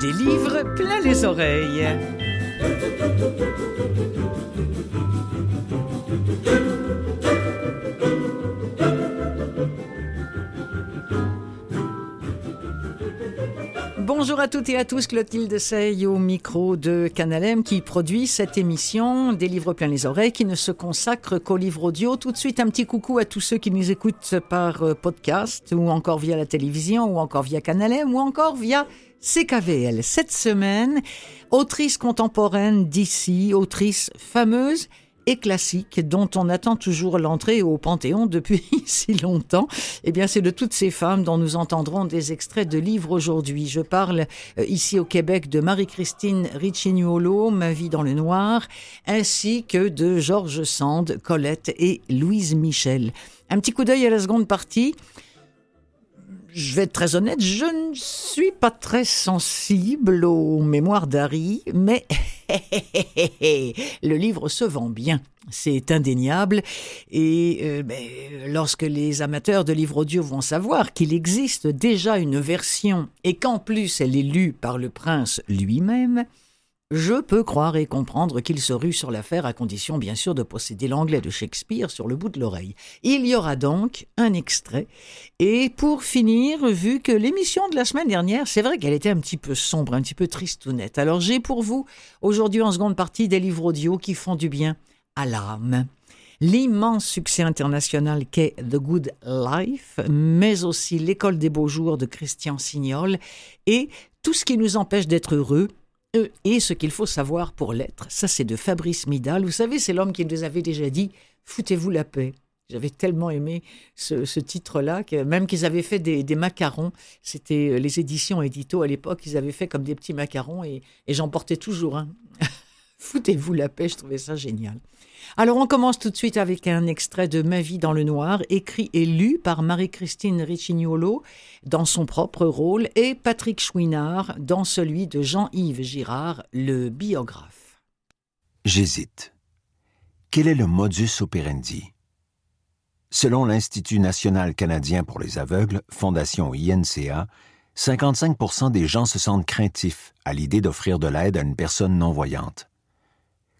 Des livres plein les oreilles. Bonjour à toutes et à tous, Clotilde Sey au micro de Canalem qui produit cette émission des livres plein les oreilles qui ne se consacre qu'aux livres audio. Tout de suite, un petit coucou à tous ceux qui nous écoutent par euh, podcast ou encore via la télévision ou encore via Canalem ou encore via CKVL. Cette semaine, autrice contemporaine d'ici, autrice fameuse et classique dont on attend toujours l'entrée au Panthéon depuis si longtemps, eh bien c'est de toutes ces femmes dont nous entendrons des extraits de livres aujourd'hui. Je parle euh, ici au Québec de Marie-Christine Riccignolo, Ma vie dans le noir, ainsi que de Georges Sand, Colette et Louise Michel. Un petit coup d'œil à la seconde partie je vais être très honnête, je ne suis pas très sensible aux mémoires d'Harry, mais le livre se vend bien. C'est indéniable. Et euh, ben, lorsque les amateurs de livres audio vont savoir qu'il existe déjà une version et qu'en plus elle est lue par le prince lui-même, je peux croire et comprendre qu'il se rue sur l'affaire à condition bien sûr de posséder l'anglais de Shakespeare sur le bout de l'oreille. Il y aura donc un extrait. Et pour finir, vu que l'émission de la semaine dernière, c'est vrai qu'elle était un petit peu sombre, un petit peu tristounette, alors j'ai pour vous aujourd'hui en seconde partie des livres audio qui font du bien à l'âme l'immense succès international qu'est The Good Life, mais aussi L'école des beaux jours de Christian Signol et tout ce qui nous empêche d'être heureux et ce qu'il faut savoir pour l'être. Ça, c'est de Fabrice Midal. Vous savez, c'est l'homme qui nous avait déjà dit Foutez-vous la paix. J'avais tellement aimé ce, titre-là, que même qu'ils avaient fait des, macarons. C'était euh, les éditions édito à l'époque, ils avaient fait comme des petits macarons et, et j'en portais toujours un. Foutez-vous la paix, je trouvais ça génial. Alors on commence tout de suite avec un extrait de Ma vie dans le noir, écrit et lu par Marie-Christine Riccignolo dans son propre rôle et Patrick Chouinard dans celui de Jean-Yves Girard, le biographe. J'hésite. Quel est le modus operandi? Selon l'Institut national canadien pour les aveugles, Fondation INCA, 55 des gens se sentent craintifs à l'idée d'offrir de l'aide à une personne non-voyante.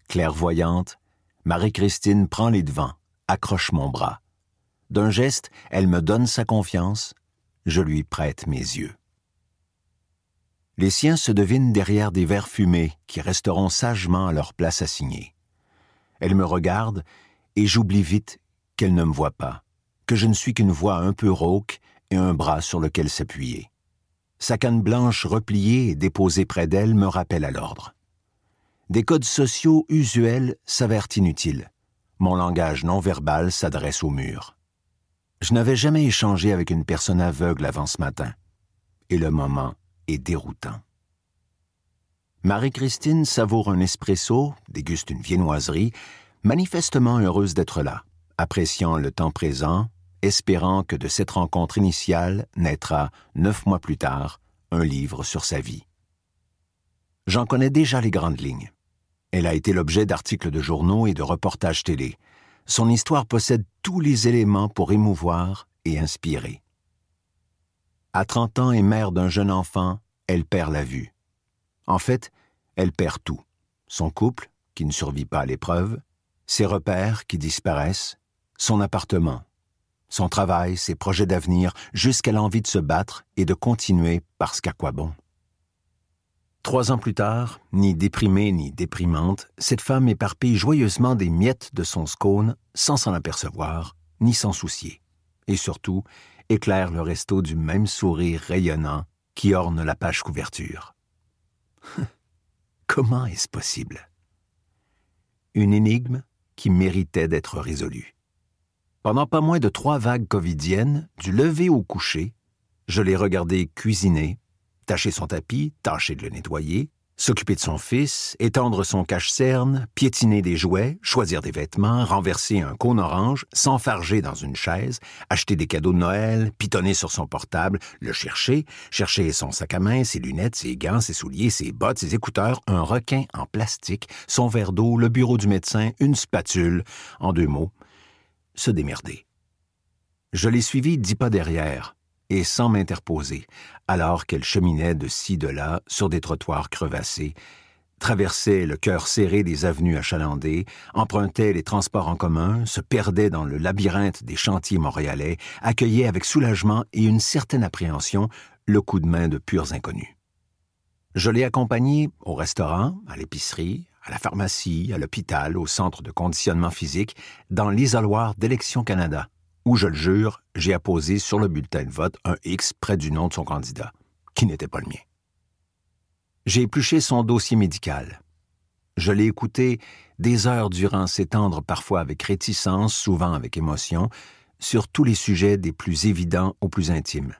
Clairvoyante, Marie-Christine prend les devants, accroche mon bras. D'un geste, elle me donne sa confiance, je lui prête mes yeux. Les siens se devinent derrière des verres fumés qui resteront sagement à leur place assignée. Elle me regarde et j'oublie vite qu'elle ne me voit pas, que je ne suis qu'une voix un peu rauque et un bras sur lequel s'appuyer. Sa canne blanche repliée et déposée près d'elle me rappelle à l'ordre des codes sociaux usuels s'avèrent inutiles. Mon langage non verbal s'adresse au mur. Je n'avais jamais échangé avec une personne aveugle avant ce matin, et le moment est déroutant. Marie-Christine savoure un espresso, déguste une viennoiserie, manifestement heureuse d'être là, appréciant le temps présent, espérant que de cette rencontre initiale naîtra, neuf mois plus tard, un livre sur sa vie. J'en connais déjà les grandes lignes. Elle a été l'objet d'articles de journaux et de reportages télé. Son histoire possède tous les éléments pour émouvoir et inspirer. À 30 ans et mère d'un jeune enfant, elle perd la vue. En fait, elle perd tout. Son couple, qui ne survit pas à l'épreuve, ses repères qui disparaissent, son appartement, son travail, ses projets d'avenir, jusqu'à l'envie de se battre et de continuer parce qu'à quoi bon? Trois ans plus tard, ni déprimée ni déprimante, cette femme éparpille joyeusement des miettes de son scone sans s'en apercevoir, ni s'en soucier, et surtout éclaire le resto du même sourire rayonnant qui orne la page couverture. Comment est-ce possible? Une énigme qui méritait d'être résolue. Pendant pas moins de trois vagues covidiennes, du lever au coucher, je l'ai regardée cuisiner, tâcher son tapis, tâcher de le nettoyer, s'occuper de son fils, étendre son cache-cerne, piétiner des jouets, choisir des vêtements, renverser un cône orange, s'enfarger dans une chaise, acheter des cadeaux de Noël, pitonner sur son portable, le chercher, chercher son sac à main, ses lunettes, ses gants, ses souliers, ses bottes, ses écouteurs, un requin en plastique, son verre d'eau, le bureau du médecin, une spatule, en deux mots, se démerder. Je l'ai suivi dix pas derrière, et sans m'interposer, alors qu'elle cheminait de ci de là sur des trottoirs crevassés, traversait le cœur serré des avenues achalandées, empruntait les transports en commun, se perdait dans le labyrinthe des chantiers montréalais, accueillait avec soulagement et une certaine appréhension le coup de main de purs inconnus. Je l'ai accompagnée au restaurant, à l'épicerie, à la pharmacie, à l'hôpital, au centre de conditionnement physique, dans l'isoloir d'Élection Canada, où, je le jure, j'ai apposé sur le bulletin de vote un X près du nom de son candidat, qui n'était pas le mien. J'ai épluché son dossier médical. Je l'ai écouté des heures durant s'étendre parfois avec réticence, souvent avec émotion, sur tous les sujets des plus évidents aux plus intimes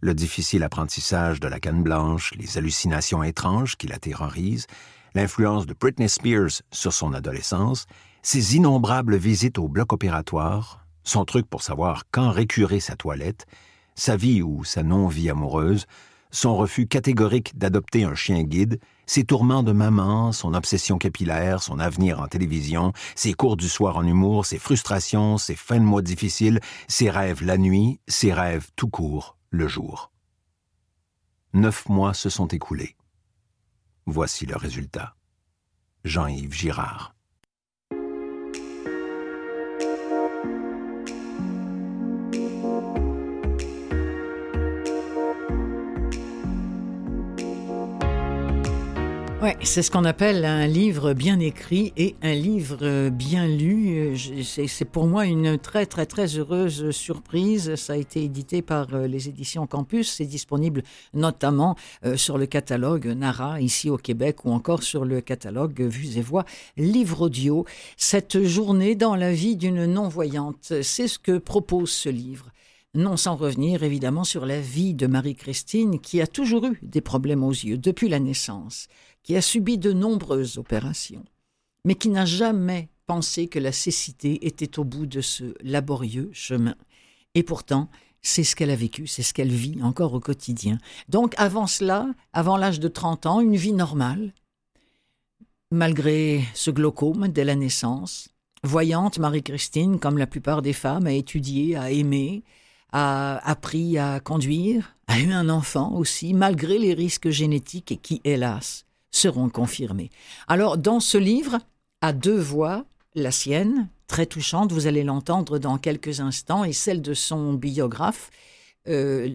le difficile apprentissage de la canne blanche, les hallucinations étranges qui la terrorisent, l'influence de Britney Spears sur son adolescence, ses innombrables visites au bloc opératoire, son truc pour savoir quand récurer sa toilette, sa vie ou sa non-vie amoureuse, son refus catégorique d'adopter un chien guide, ses tourments de maman, son obsession capillaire, son avenir en télévision, ses cours du soir en humour, ses frustrations, ses fins de mois difficiles, ses rêves la nuit, ses rêves tout court le jour. Neuf mois se sont écoulés. Voici le résultat. Jean-Yves Girard. Ouais, c'est ce qu'on appelle un livre bien écrit et un livre bien lu. C'est pour moi une très très très heureuse surprise. Ça a été édité par euh, les éditions Campus. C'est disponible notamment euh, sur le catalogue Nara ici au Québec ou encore sur le catalogue Vues et Voix livre audio. Cette journée dans la vie d'une non-voyante, c'est ce que propose ce livre. Non sans revenir évidemment sur la vie de Marie-Christine qui a toujours eu des problèmes aux yeux depuis la naissance qui a subi de nombreuses opérations, mais qui n'a jamais pensé que la cécité était au bout de ce laborieux chemin. Et pourtant, c'est ce qu'elle a vécu, c'est ce qu'elle vit encore au quotidien. Donc avant cela, avant l'âge de 30 ans, une vie normale, malgré ce glaucome dès la naissance. Voyante, Marie-Christine, comme la plupart des femmes, a étudié, a aimé, a appris à conduire, a eu un enfant aussi, malgré les risques génétiques qui, hélas, seront confirmés. Alors, dans ce livre, à deux voix, la sienne, très touchante, vous allez l'entendre dans quelques instants, et celle de son biographe, euh,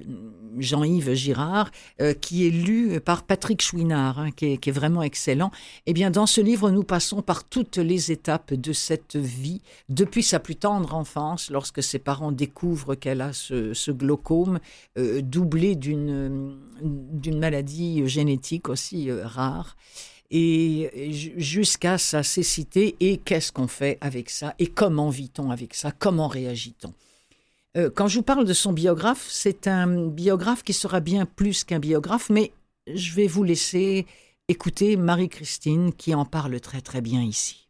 Jean-Yves Girard, euh, qui est lu par Patrick Chouinard, hein, qui, est, vraiment excellent. Eh bien, dans ce livre, nous passons par toutes les étapes de cette vie, depuis sa plus tendre enfance, lorsque ses parents découvrent qu'elle a ce, glaucome, euh, doublé d'une maladie génétique aussi rare et jusqu'à sa cécité et qu'est-ce qu'on fait avec ça? Et comment vit-on avec ça, comment réagit-on? Euh, quand je vous parle de son biographe, c'est un biographe qui sera bien plus qu'un biographe, mais je vais vous laisser écouter Marie-Christine qui en parle très très bien ici.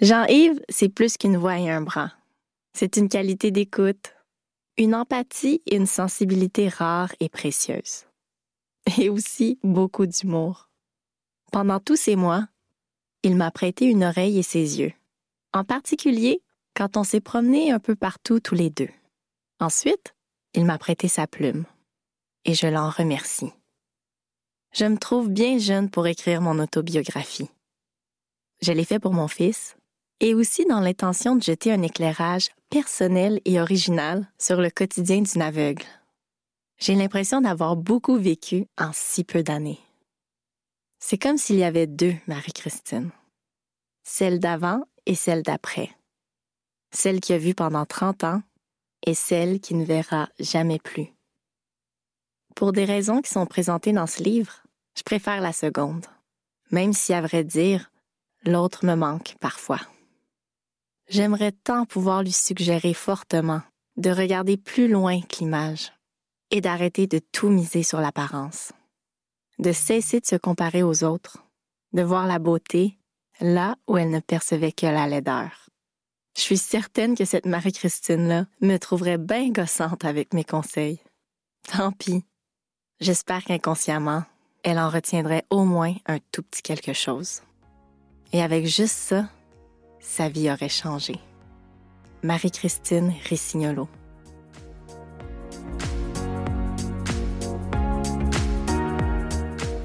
Jean-Yves, c'est plus qu'une voix et un bras. C'est une qualité d'écoute, une empathie et une sensibilité rare et précieuse. Et aussi beaucoup d'humour. Pendant tous ces mois, il m'a prêté une oreille et ses yeux. En particulier, quand on s'est promené un peu partout tous les deux. Ensuite, il m'a prêté sa plume, et je l'en remercie. Je me trouve bien jeune pour écrire mon autobiographie. Je l'ai fait pour mon fils, et aussi dans l'intention de jeter un éclairage personnel et original sur le quotidien d'une aveugle. J'ai l'impression d'avoir beaucoup vécu en si peu d'années. C'est comme s'il y avait deux Marie-Christine, celle d'avant et celle d'après celle qui a vu pendant 30 ans et celle qui ne verra jamais plus. Pour des raisons qui sont présentées dans ce livre, je préfère la seconde, même si à vrai dire, l'autre me manque parfois. J'aimerais tant pouvoir lui suggérer fortement de regarder plus loin que l'image et d'arrêter de tout miser sur l'apparence, de cesser de se comparer aux autres, de voir la beauté là où elle ne percevait que la laideur. Je suis certaine que cette Marie-Christine-là me trouverait bien gossante avec mes conseils. Tant pis. J'espère qu'inconsciemment, elle en retiendrait au moins un tout petit quelque chose. Et avec juste ça, sa vie aurait changé. Marie-Christine Rissignolo.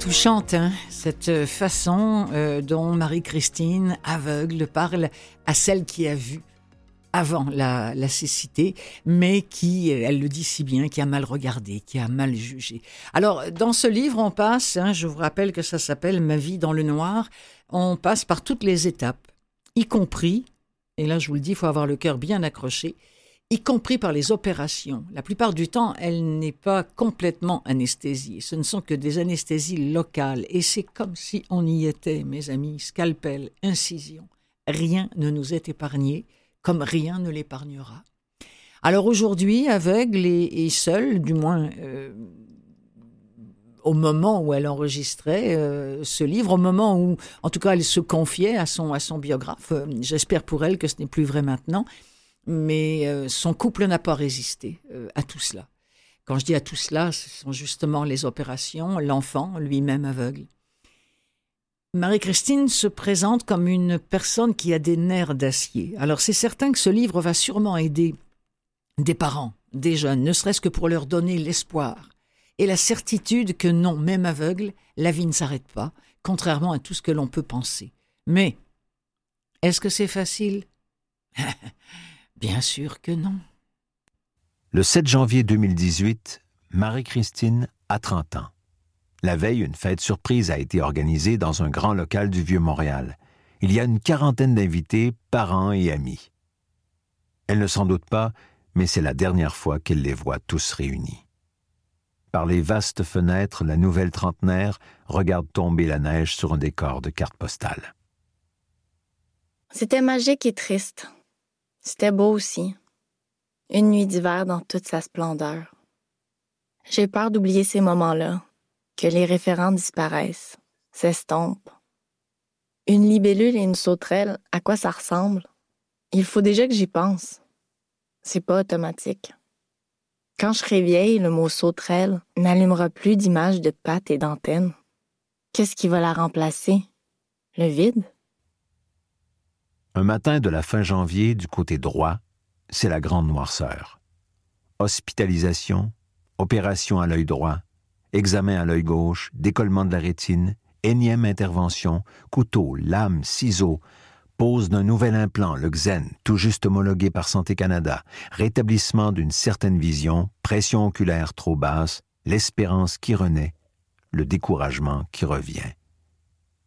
Touchante, hein, cette façon euh, dont Marie-Christine, aveugle, parle à celle qui a vu avant la, cécité, mais qui, elle le dit si bien, qui a mal regardé, qui a mal jugé. Alors, dans ce livre, on passe, hein, je vous rappelle que ça s'appelle Ma vie dans le noir, on passe par toutes les étapes, y compris, et là je vous le dis, il faut avoir le cœur bien accroché, y compris par les opérations. La plupart du temps, elle n'est pas complètement anesthésiée. Ce ne sont que des anesthésies locales. Et c'est comme si on y était, mes amis, scalpel, incision. Rien ne nous est épargné, comme rien ne l'épargnera. Alors aujourd'hui, aveugle et, seule, du moins euh, au moment où elle enregistrait euh, ce livre, au moment où, en tout cas, elle se confiait à son, à son biographe. Euh, j'espère pour elle que ce n'est plus vrai maintenant mais euh, son couple n'a pas résisté euh, à tout cela. Quand je dis à tout cela, ce sont justement les opérations, l'enfant, lui-même aveugle. Marie-Christine se présente comme une personne qui a des nerfs d'acier. Alors c'est certain que ce livre va sûrement aider des parents, des jeunes, ne serait-ce que pour leur donner l'espoir et la certitude que non, même aveugle, la vie ne s'arrête pas, contrairement à tout ce que l'on peut penser. Mais est-ce que c'est facile? Bien sûr que non. Le 7 janvier 2018, Marie-Christine a 30 ans. La veille, une fête surprise a été organisée dans un grand local du Vieux-Montréal. Il y a une quarantaine d'invités, parents et amis. Elle ne s'en doute pas, mais c'est la dernière fois qu'elle les voit tous réunis. Par les vastes fenêtres, la nouvelle trentenaire regarde tomber la neige sur un décor de cartes postales. C'était magique et triste. C'était beau aussi. Une nuit d'hiver dans toute sa splendeur. J'ai peur d'oublier ces moments-là, que les référents disparaissent, s'estompent. Une libellule et une sauterelle, à quoi ça ressemble? Il faut déjà que j'y pense. C'est pas automatique. Quand je serai vieille, le mot sauterelle n'allumera plus d'image de pattes et d'antennes. Qu'est-ce qui va la remplacer? Le vide? Un matin de la fin janvier, du côté droit, c'est la grande noirceur. Hospitalisation, opération à l'œil droit, examen à l'œil gauche, décollement de la rétine, énième intervention, couteau, lame, ciseaux, pose d'un nouvel implant, le XEN, tout juste homologué par Santé Canada, rétablissement d'une certaine vision, pression oculaire trop basse, l'espérance qui renaît, le découragement qui revient.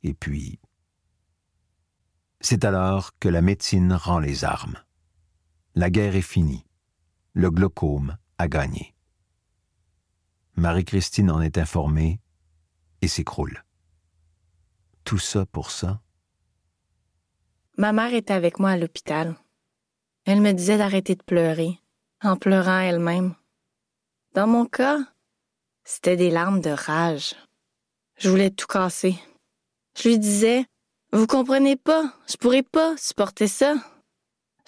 Et puis, c'est alors que la médecine rend les armes. La guerre est finie. Le glaucome a gagné. Marie-Christine en est informée et s'écroule. Tout ça pour ça? Ma mère était avec moi à l'hôpital. Elle me disait d'arrêter de pleurer, en pleurant elle-même. Dans mon cas, c'était des larmes de rage. Je voulais tout casser. Je lui disais vous comprenez pas, je pourrais pas supporter ça.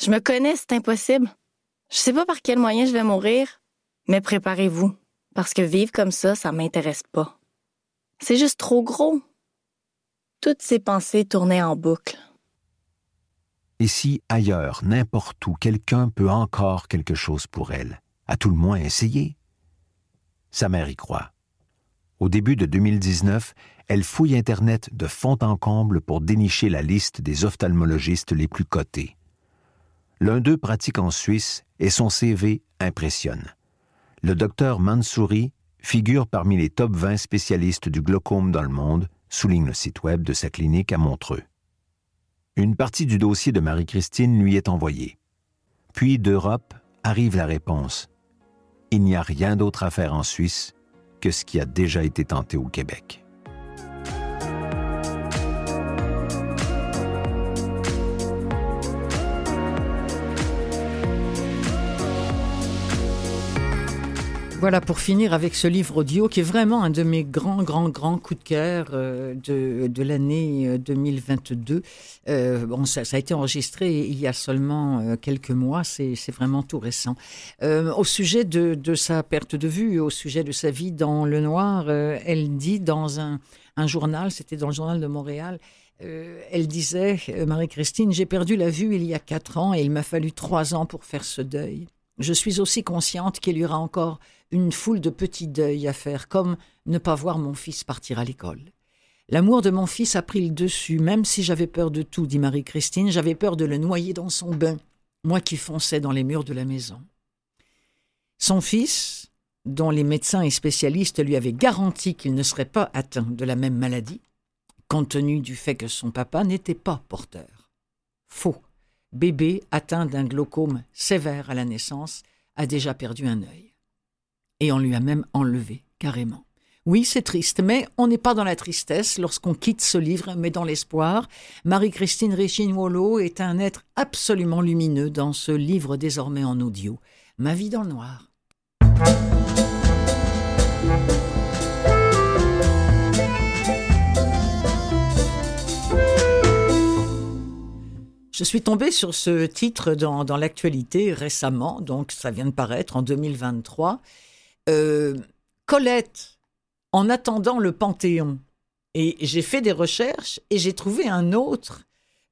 Je me connais, c'est impossible. Je sais pas par quel moyen je vais mourir, mais préparez-vous, parce que vivre comme ça, ça m'intéresse pas. C'est juste trop gros. Toutes ces pensées tournaient en boucle. Et si ailleurs, n'importe où, quelqu'un peut encore quelque chose pour elle, à tout le moins essayer? Sa mère y croit. Au début de 2019, elle fouille Internet de fond en comble pour dénicher la liste des ophtalmologistes les plus cotés. L'un d'eux pratique en Suisse et son CV impressionne. Le docteur Mansouri figure parmi les top 20 spécialistes du glaucome dans le monde, souligne le site web de sa clinique à Montreux. Une partie du dossier de Marie-Christine lui est envoyée. Puis d'Europe arrive la réponse. Il n'y a rien d'autre à faire en Suisse que ce qui a déjà été tenté au Québec. Voilà, pour finir avec ce livre audio qui est vraiment un de mes grands, grands, grands coups de cœur euh, de, de l'année 2022. Euh, euh, bon, ça, a été enregistré il y a seulement quelques mois, c'est vraiment tout récent. au sujet de, de, sa perte de vue, au sujet de sa vie dans le noir, elle dit dans un, un journal, c'était dans le journal de Montréal, elle disait, Marie-Christine, j'ai perdu la vue il y a quatre ans et il m'a fallu trois ans pour faire ce deuil. Je suis aussi consciente qu'il y aura encore une foule de petits deuils à faire, comme ne pas voir mon fils partir à l'école. L'amour de mon fils a pris le dessus, même si j'avais peur de tout, dit Marie-Christine, j'avais peur de le noyer dans son bain, moi qui fonçais dans les murs de la maison. Son fils, dont les médecins et spécialistes lui avaient garanti qu'il ne serait pas atteint de la même maladie, compte tenu du fait que son papa n'était pas porteur. Faux. Bébé atteint d'un glaucome sévère à la naissance a déjà perdu un œil. Et on lui a même enlevé, carrément. Oui, c'est triste, mais on n'est pas dans la tristesse lorsqu'on quitte ce livre, mais dans l'espoir. Marie-Christine Richin-Wolo est un être absolument lumineux dans ce livre désormais en audio. Ma vie dans le noir. Je suis tombée sur ce titre dans, l'actualité récemment, donc ça vient de paraître en 2023. Euh, Colette en attendant le Panthéon. Et j'ai fait des recherches et j'ai trouvé un autre.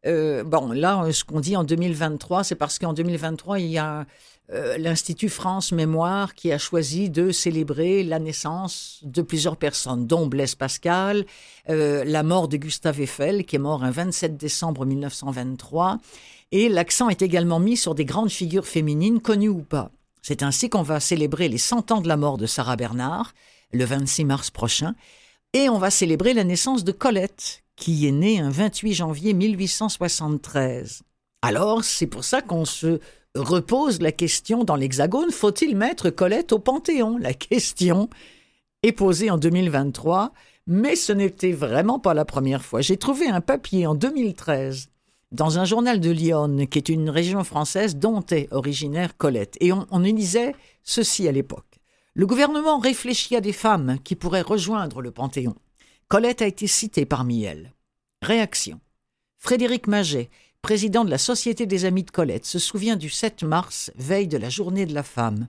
Euh, bon, là, ce qu'on dit en 2023, c'est parce qu'en 2023, il y a euh, l'Institut France Mémoire qui a choisi de célébrer la naissance de plusieurs personnes, dont Blaise Pascal, la mort de Gustave Eiffel, qui est mort un 27 décembre 1923. Et l'accent est également mis sur des grandes figures féminines, connues ou pas. C'est ainsi qu'on va célébrer les 100 ans de la mort de Sarah Bernard, le 26 mars prochain, et on va célébrer la naissance de Colette, qui est née un 28 janvier 1873. Alors, c'est pour ça qu'on se repose la question dans l'Hexagone, faut-il mettre Colette au Panthéon? La question est posée en 2023, mais ce n'était vraiment pas la première fois. J'ai trouvé un papier en 2013 dans un journal de Lyon, qui est une région française dont est originaire Colette, et on, on y disait ceci à l'époque. Le gouvernement réfléchit à des femmes qui pourraient rejoindre le Panthéon. Colette a été citée parmi elles. Réaction. Frédéric Maget, président de la Société des Amis de Colette, se souvient du 7 mars, veille de la journée de la femme.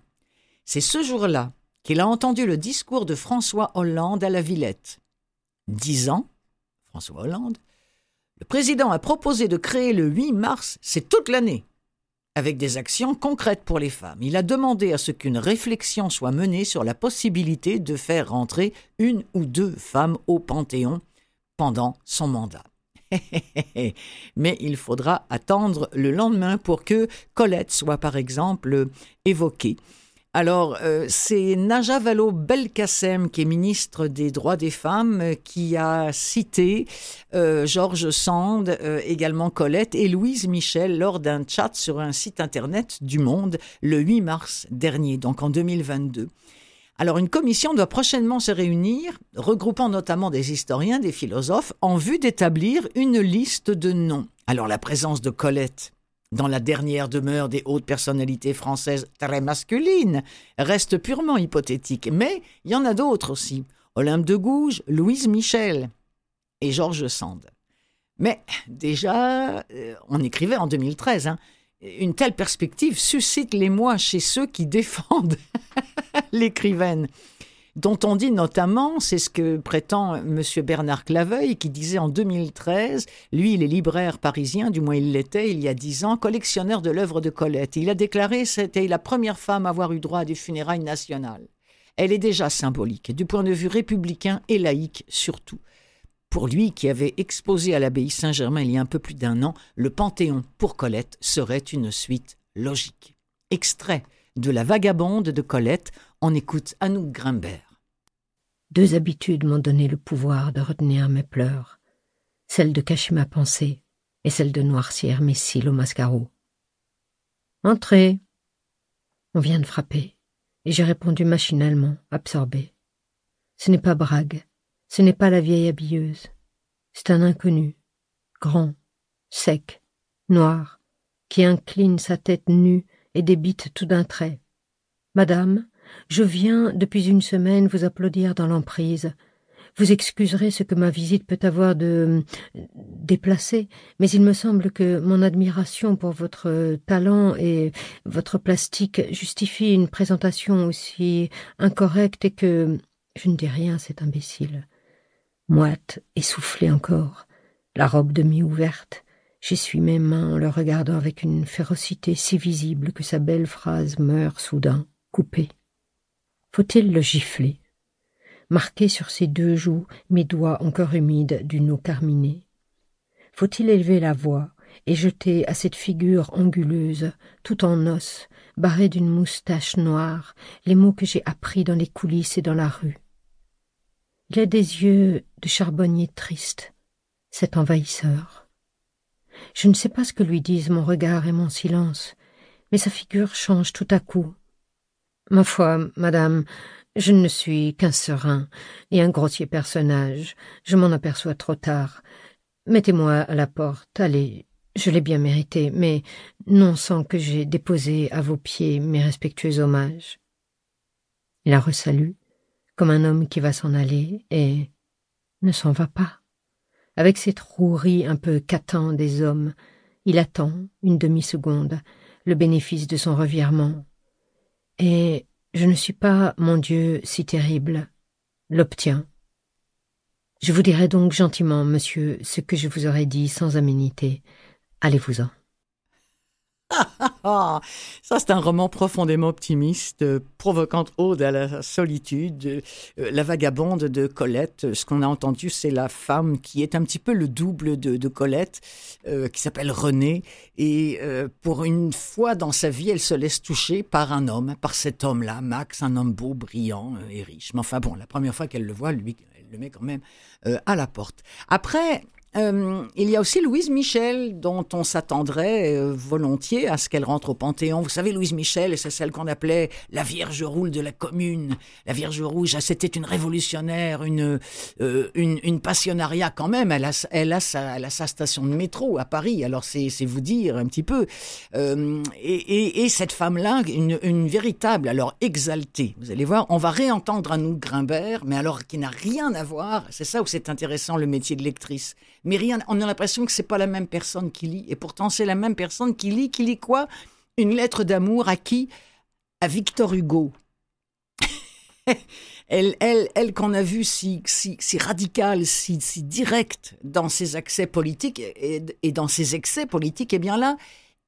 C'est ce jour-là qu'il a entendu le discours de François Hollande à la Villette. Dix ans, François Hollande, le président a proposé de créer le 8 mars, c'est toute l'année, avec des actions concrètes pour les femmes. Il a demandé à ce qu'une réflexion soit menée sur la possibilité de faire rentrer une ou deux femmes au Panthéon pendant son mandat. Mais il faudra attendre le lendemain pour que Colette soit par exemple évoquée. Alors, euh, c'est Naja Vallaud Belkacem, qui est ministre des droits des femmes, qui a cité euh, Georges Sand, euh, également Colette et Louise Michel lors d'un chat sur un site internet du Monde le 8 mars dernier, donc en 2022. Alors une commission doit prochainement se réunir, regroupant notamment des historiens, des philosophes, en vue d'établir une liste de noms. Alors la présence de Colette dans la dernière demeure des hautes personnalités françaises très masculines, reste purement hypothétique. Mais il y en a d'autres aussi. Olympe de Gouges, Louise Michel et Georges Sand. Mais déjà, euh, on écrivait en 2013, hein, une telle perspective suscite l'émoi chez ceux qui défendent l'écrivaine dont on dit notamment, c'est ce que prétend M. Bernard Claveuil, qui disait en 2013, lui il est libraire parisien, du moins il l'était il y a dix ans, collectionneur de l'œuvre de Colette. Il a déclaré c'était la première femme à avoir eu droit à des funérailles nationales. Elle est déjà symbolique, du point de vue républicain et laïque surtout. Pour lui, qui avait exposé à l'abbaye Saint-Germain il y a un peu plus d'un an, le Panthéon pour Colette serait une suite logique. Extrait de La Vagabonde de Colette, on écoute Anouk Grimbert. Deux habitudes m'ont donné le pouvoir de retenir mes pleurs, celle de cacher ma pensée et celle de noircir mes cils au. Entrez. On vient de frapper, et j'ai répondu machinalement, absorbé. Ce n'est pas Brague, ce n'est pas la vieille habilleuse, c'est un inconnu, grand, sec, noir, qui incline sa tête nue et débite tout d'un trait. Madame, je viens, depuis une semaine, vous applaudir dans l'emprise. Vous excuserez ce que ma visite peut avoir de déplacé, mais il me semble que mon admiration pour votre talent et votre plastique justifie une présentation aussi incorrecte et que je ne dis rien, c'est imbécile. Moite, essoufflée encore, la robe demi-ouverte, j'essuie mes mains en le regardant avec une férocité si visible que sa belle phrase meurt soudain, coupée. Faut-il le gifler? Marquer sur ses deux joues mes doigts encore humides d'une eau carminée Faut-il élever la voix et jeter à cette figure anguleuse, tout en os, barrée d'une moustache noire, les mots que j'ai appris dans les coulisses et dans la rue? Il a des yeux de charbonnier triste, cet envahisseur. Je ne sais pas ce que lui disent mon regard et mon silence, mais sa figure change tout à coup. Ma foi, madame, je ne suis qu'un serein et un grossier personnage. Je m'en aperçois trop tard. Mettez-moi à la porte. Allez, je l'ai bien mérité, mais non sans que j'aie déposé à vos pieds mes respectueux hommages. Il a resalut, comme un homme qui va s'en aller, et ne s'en va pas. Avec cette rouerie un peu catin des hommes, il attend une demi-seconde le bénéfice de son revirement. Et je ne suis pas, mon Dieu, si terrible, l'obtient. Je vous dirai donc gentiment, monsieur, ce que je vous aurais dit sans aménité. Allez-vous-en. Ça, c'est un roman profondément optimiste, euh, provocante ode à la solitude. Euh, la vagabonde de Colette, ce qu'on a entendu, c'est la femme qui est un petit peu le double de, Colette, euh, qui s'appelle Renée. Et pour une fois dans sa vie, elle se laisse toucher par un homme, par cet homme-là, Max, un homme beau, brillant et riche. Mais enfin bon, la première fois qu'elle le voit, lui, elle le met quand même à la porte. Après, euh, il y a aussi Louise Michel, dont on s'attendrait euh, volontiers à ce qu'elle rentre au Panthéon. Vous savez, Louise Michel, c'est celle qu'on appelait la Vierge Rouge de la Commune. La Vierge Rouge, ah, c'était une révolutionnaire, une, euh, une, une, passionnariat quand même. Elle a, elle, a sa, elle a sa station de métro à Paris, alors c'est vous dire un petit peu. Euh, et, et, et, cette femme-là, une, une, véritable, alors exaltée. Vous allez voir, on va réentendre nous Grimbert, mais alors qui n'a rien à voir. C'est ça où c'est intéressant le métier de lectrice mais rien, on a l'impression que c'est pas la même personne qui lit. Et pourtant, c'est la même personne qui lit, qui lit quoi? Une lettre d'amour à qui? À Victor Hugo. elle, elle, elle qu'on a vue si, si, si radicale, si, si directe dans ses accès politiques et, dans ses excès politiques, eh bien là,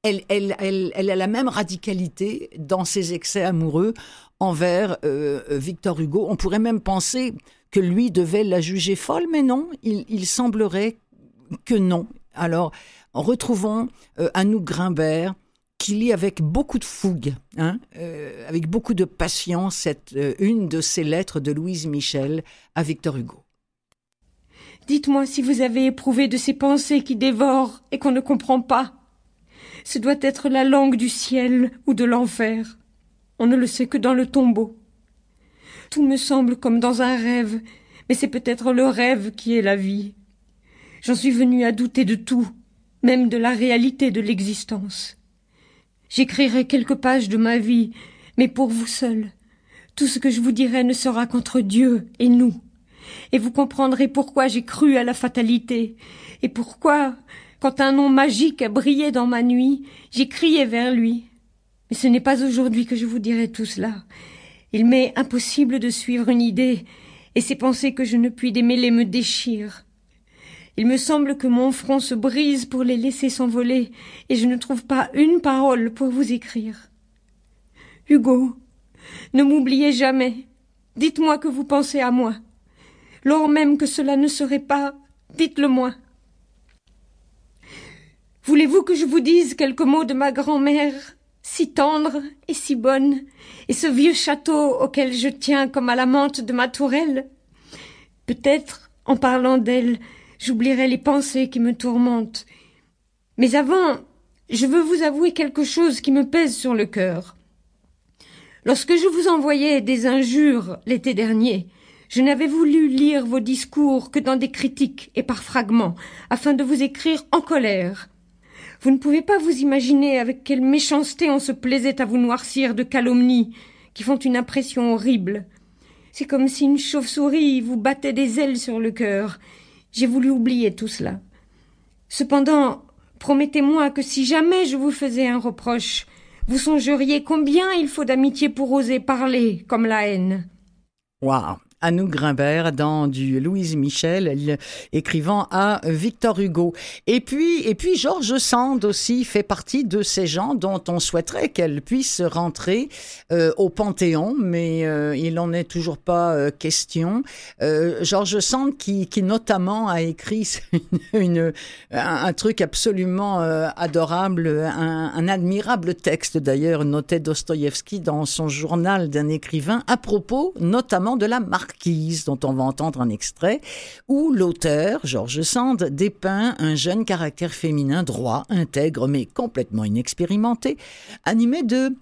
elle, elle, elle, elle, a la même radicalité dans ses excès amoureux envers euh, Victor Hugo. On pourrait même penser que lui devait la juger folle, mais non, il, il semblerait que non. Alors, retrouvons euh, Anouk Grimbert qui lit avec beaucoup de fougue, hein, euh, avec beaucoup de passion, cette, euh, une de ces lettres de Louise Michel à Victor Hugo. Dites-moi si vous avez éprouvé de ces pensées qui dévorent et qu'on ne comprend pas. Ce doit être la langue du ciel ou de l'enfer. On ne le sait que dans le tombeau. Tout me semble comme dans un rêve, mais c'est peut-être le rêve qui est la vie. J'en suis venu à douter de tout, même de la réalité de l'existence. J'écrirai quelques pages de ma vie, mais pour vous seul. Tout ce que je vous dirai ne sera qu'entre Dieu et nous. Et vous comprendrez pourquoi j'ai cru à la fatalité, et pourquoi, quand un nom magique a brillé dans ma nuit, j'ai crié vers lui. Mais ce n'est pas aujourd'hui que je vous dirai tout cela. Il m'est impossible de suivre une idée, et ces pensées que je ne puis démêler me déchirent. Il me semble que mon front se brise pour les laisser s'envoler, et je ne trouve pas une parole pour vous écrire. Hugo, ne m'oubliez jamais. Dites-moi que vous pensez à moi. Lors même que cela ne serait pas, dites-le moi. Voulez-vous que je vous dise quelques mots de ma grand-mère, si tendre et si bonne, et ce vieux château auquel je tiens comme à la menthe de ma tourelle? Peut-être, en parlant d'elle, j'oublierai les pensées qui me tourmentent. Mais avant, je veux vous avouer quelque chose qui me pèse sur le cœur. Lorsque je vous envoyais des injures l'été dernier, je n'avais voulu lire vos discours que dans des critiques et par fragments, afin de vous écrire en colère. Vous ne pouvez pas vous imaginer avec quelle méchanceté on se plaisait à vous noircir de calomnies qui font une impression horrible. C'est comme si une chauve-souris vous battait des ailes sur le cœur j'ai voulu oublier tout cela. Cependant, promettez-moi que si jamais je vous faisais un reproche, vous songeriez combien il faut d'amitié pour oser parler comme la haine. Waouh Anouk Grimbert dans du Louise Michel, écrivant à Victor Hugo. Et puis, et puis Georges Sand aussi fait partie de ces gens dont on souhaiterait qu'elle puisse rentrer euh, au Panthéon, mais euh, il n'en est toujours pas euh, question. Georges Sand qui, qui notamment a écrit une, un, truc absolument adorable, un, admirable texte d'ailleurs, notait Dostoïevski dans son journal d'un écrivain à propos notamment de la dont on va entendre un extrait, où l'auteur, Georges Sand, dépeint un jeune caractère féminin droit, intègre mais complètement inexpérimenté, animé de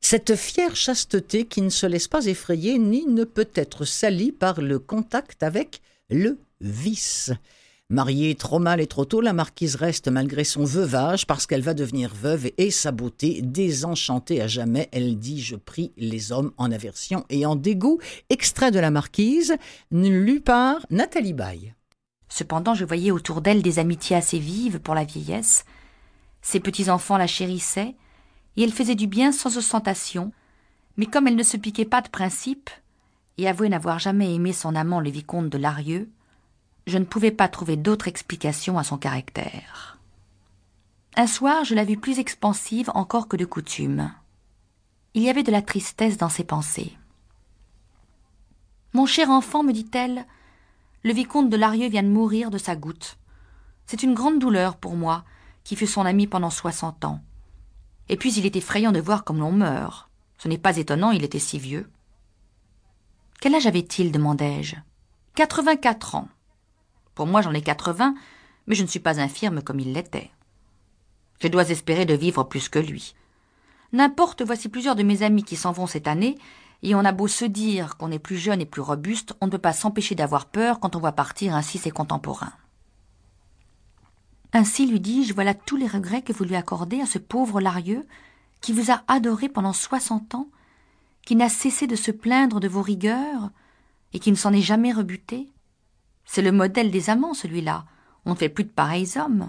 cette fière chasteté qui ne se laisse pas effrayer ni ne peut être salie par le contact avec le vice. Mariée trop mal et trop tôt, la marquise reste malgré son veuvage parce qu'elle va devenir veuve et sa beauté désenchantée à jamais. Elle dit Je prie les hommes en aversion et en dégoût. Extrait de la marquise, lu par Nathalie Baye. Cependant, je voyais autour d'elle des amitiés assez vives pour la vieillesse. Ses petits-enfants la chérissaient et elle faisait du bien sans ostentation. Mais comme elle ne se piquait pas de principe et avouait n'avoir jamais aimé son amant le vicomte de Larieux, je ne pouvais pas trouver d'autre explication à son caractère. Un soir, je la vis plus expansive encore que de coutume. Il y avait de la tristesse dans ses pensées. Mon cher enfant, me dit-elle, le vicomte de Larieux vient de mourir de sa goutte. C'est une grande douleur pour moi, qui fut son ami pendant soixante ans. Et puis il est effrayant de voir comme l'on meurt. Ce n'est pas étonnant, il était si vieux. Quel âge avait-il demandai-je. Quatre-vingt-quatre ans. Pour moi, j'en ai quatre-vingts, mais je ne suis pas infirme comme il l'était. Je dois espérer de vivre plus que lui. N'importe, voici plusieurs de mes amis qui s'en vont cette année, et on a beau se dire qu'on est plus jeune et plus robuste, on ne peut pas s'empêcher d'avoir peur quand on voit partir ainsi ses contemporains. Ainsi, lui dis-je, voilà tous les regrets que vous lui accordez à ce pauvre Larieux, qui vous a adoré pendant soixante ans, qui n'a cessé de se plaindre de vos rigueurs, et qui ne s'en est jamais rebuté. C'est le modèle des amants, celui-là. On ne fait plus de pareils hommes.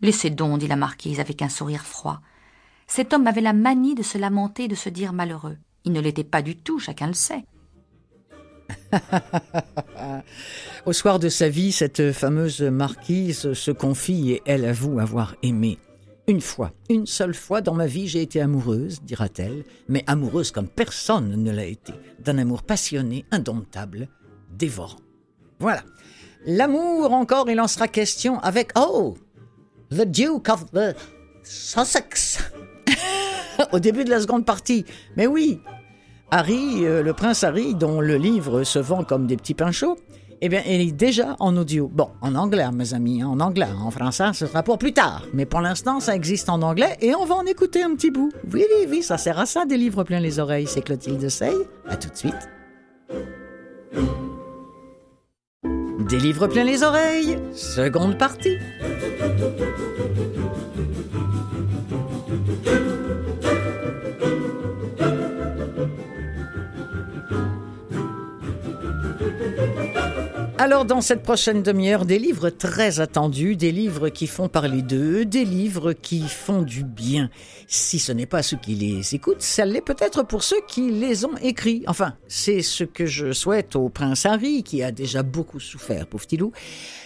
Laissez donc, dit la marquise avec un sourire froid. Cet homme avait la manie de se lamenter de se dire malheureux. Il ne l'était pas du tout, chacun le sait. Au soir de sa vie, cette fameuse marquise se confie et elle avoue avoir aimé. Une fois, une seule fois dans ma vie, j'ai été amoureuse, dira-t-elle, mais amoureuse comme personne ne l'a été, d'un amour passionné, indomptable, dévorant. Voilà. L'amour, encore, il en sera question avec Oh, the Duke of the Sussex. Au début de la seconde partie. Mais oui, Harry, euh, le prince Harry, dont le livre se vend comme des petits pains chauds, eh bien, il est déjà en audio. Bon, en anglais, mes amis, hein, en anglais. En français, ce sera pour plus tard. Mais pour l'instant, ça existe en anglais et on va en écouter un petit bout. Oui, oui, oui, ça sert à ça, des livres pleins les oreilles. C'est Clotilde Sey. À tout de suite. Des livres pleins les oreilles, seconde partie. Alors dans cette prochaine demi-heure, des livres très attendus, des livres qui font parler d'eux, des livres qui font du bien. Si ce n'est pas ceux qui les écoutent, ça l'est peut-être pour ceux qui les ont écrits. Enfin, c'est ce que je souhaite au prince Harry, qui a déjà beaucoup souffert, pauvre Tilou.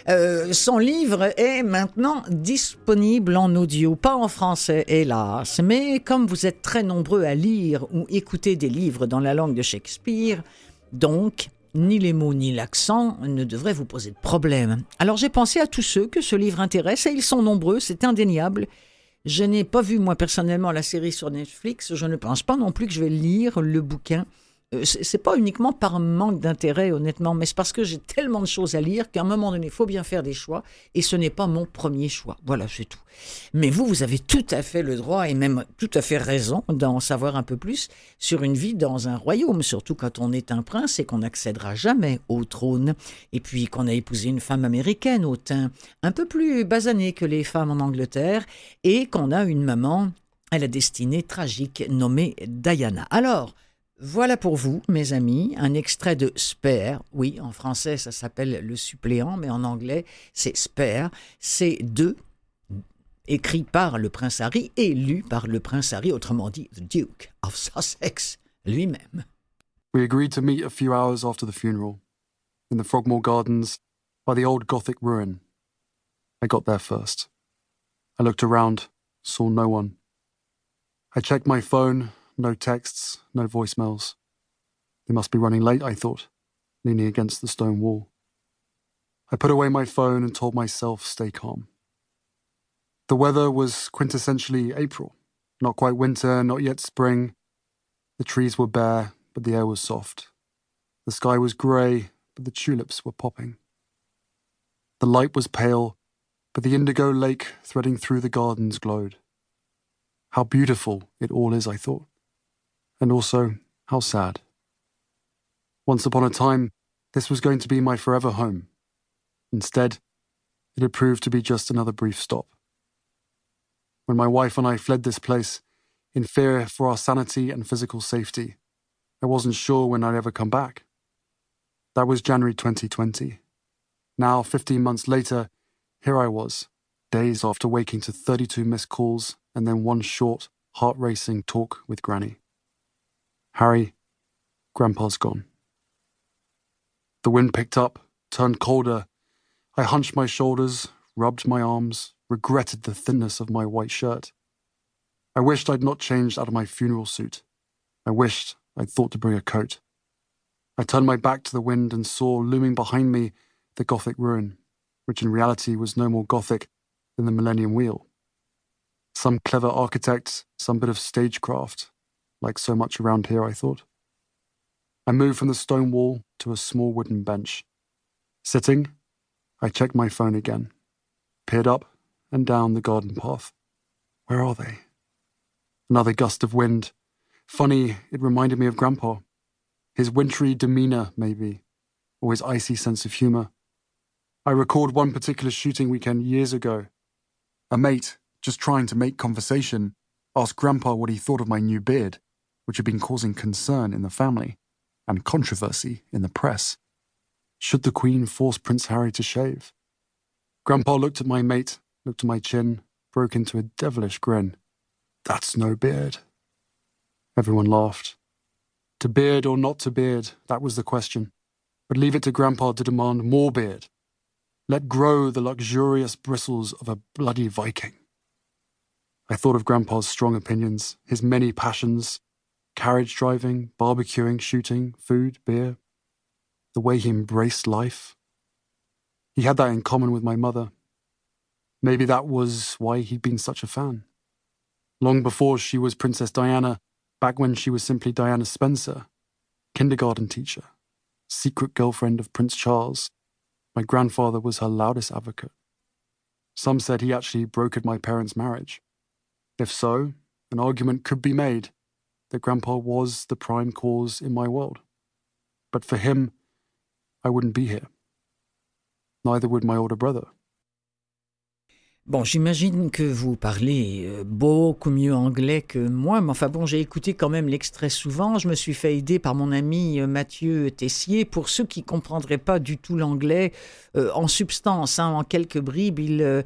Euh, son livre est maintenant disponible en audio, pas en français, hélas. Mais comme vous êtes très nombreux à lire ou écouter des livres dans la langue de Shakespeare, donc ni les mots ni l'accent ne devraient vous poser de problème. Alors j'ai pensé à tous ceux que ce livre intéresse, et ils sont nombreux, c'est indéniable. Je n'ai pas vu moi personnellement la série sur Netflix, je ne pense pas non plus que je vais lire le bouquin. Euh, c'est pas uniquement par manque d'intérêt, honnêtement, mais c'est parce que j'ai tellement de choses à lire qu'à un moment donné, il faut bien faire des choix, et ce n'est pas mon premier choix. Voilà, c'est tout. Mais vous, vous avez tout à fait le droit, et même tout à fait raison, d'en savoir un peu plus sur une vie dans un royaume, surtout quand on est un prince et qu'on n'accédera jamais au trône, et puis qu'on a épousé une femme américaine au teint un peu plus basané que les femmes en Angleterre, et qu'on a une maman à la destinée tragique nommée Diana. Alors, voilà pour vous, mes amis, un extrait de Spare. Oui, en français, ça s'appelle le suppléant, mais en anglais, c'est Spare. C'est deux, écrit par le prince Harry et lu par le prince Harry, autrement dit, the Duke of Sussex lui-même. We agreed to meet a few hours after the funeral, in the Frogmore Gardens, by the old Gothic ruin. I got there first. I looked around, saw no one. I checked my phone, no texts, no voicemails. They must be running late, I thought, leaning against the stone wall. I put away my phone and told myself stay calm. The weather was quintessentially April, not quite winter, not yet spring. The trees were bare, but the air was soft. The sky was grey, but the tulips were popping. The light was pale, but the indigo lake threading through the gardens glowed. How beautiful it all is, I thought, and also how sad. Once upon a time, this was going to be my forever home. Instead, it had proved to be just another brief stop. When my wife and I fled this place, in fear for our sanity and physical safety, I wasn't sure when I'd ever come back. That was January 2020. Now, 15 months later, here I was, days after waking to 32 missed calls and then one short, heart racing talk with Granny. Harry, Grandpa's gone. The wind picked up, turned colder. I hunched my shoulders, rubbed my arms, regretted the thinness of my white shirt. I wished I'd not changed out of my funeral suit. I wished I'd thought to bring a coat. I turned my back to the wind and saw looming behind me the Gothic ruin, which in reality was no more Gothic than the Millennium Wheel. Some clever architect, some bit of stagecraft, like so much around here, I thought. I moved from the stone wall to a small wooden bench. Sitting, I checked my phone again, peered up and down the garden path. Where are they? Another gust of wind. Funny, it reminded me of Grandpa. His wintry demeanour, maybe, or his icy sense of humour. I recalled one particular shooting weekend years ago. A mate, just trying to make conversation, asked Grandpa what he thought of my new beard, which had been causing concern in the family and controversy in the press. Should the Queen force Prince Harry to shave? Grandpa looked at my mate, looked at my chin, broke into a devilish grin. That's no beard. Everyone laughed. To beard or not to beard, that was the question. But leave it to Grandpa to demand more beard. Let grow the luxurious bristles of a bloody Viking. I thought of Grandpa's strong opinions, his many passions carriage driving, barbecuing, shooting, food, beer, the way he embraced life. He had that in common with my mother. Maybe that was why he'd been such a fan. Long before she was Princess Diana, back when she was simply Diana Spencer, kindergarten teacher, secret girlfriend of Prince Charles, my grandfather was her loudest advocate. Some said he actually brokered my parents' marriage. If so, an argument could be made that Grandpa was the prime cause in my world. But for him, I wouldn't be here. Neither would my older brother. Bon, j'imagine que vous parlez euh, beaucoup mieux anglais que moi, mais enfin bon, j'ai écouté quand même l'extrait souvent. Je me suis fait aider par mon ami euh, Mathieu Tessier. Pour ceux qui comprendraient pas du tout l'anglais, euh, en substance, hein, en quelques bribes, il,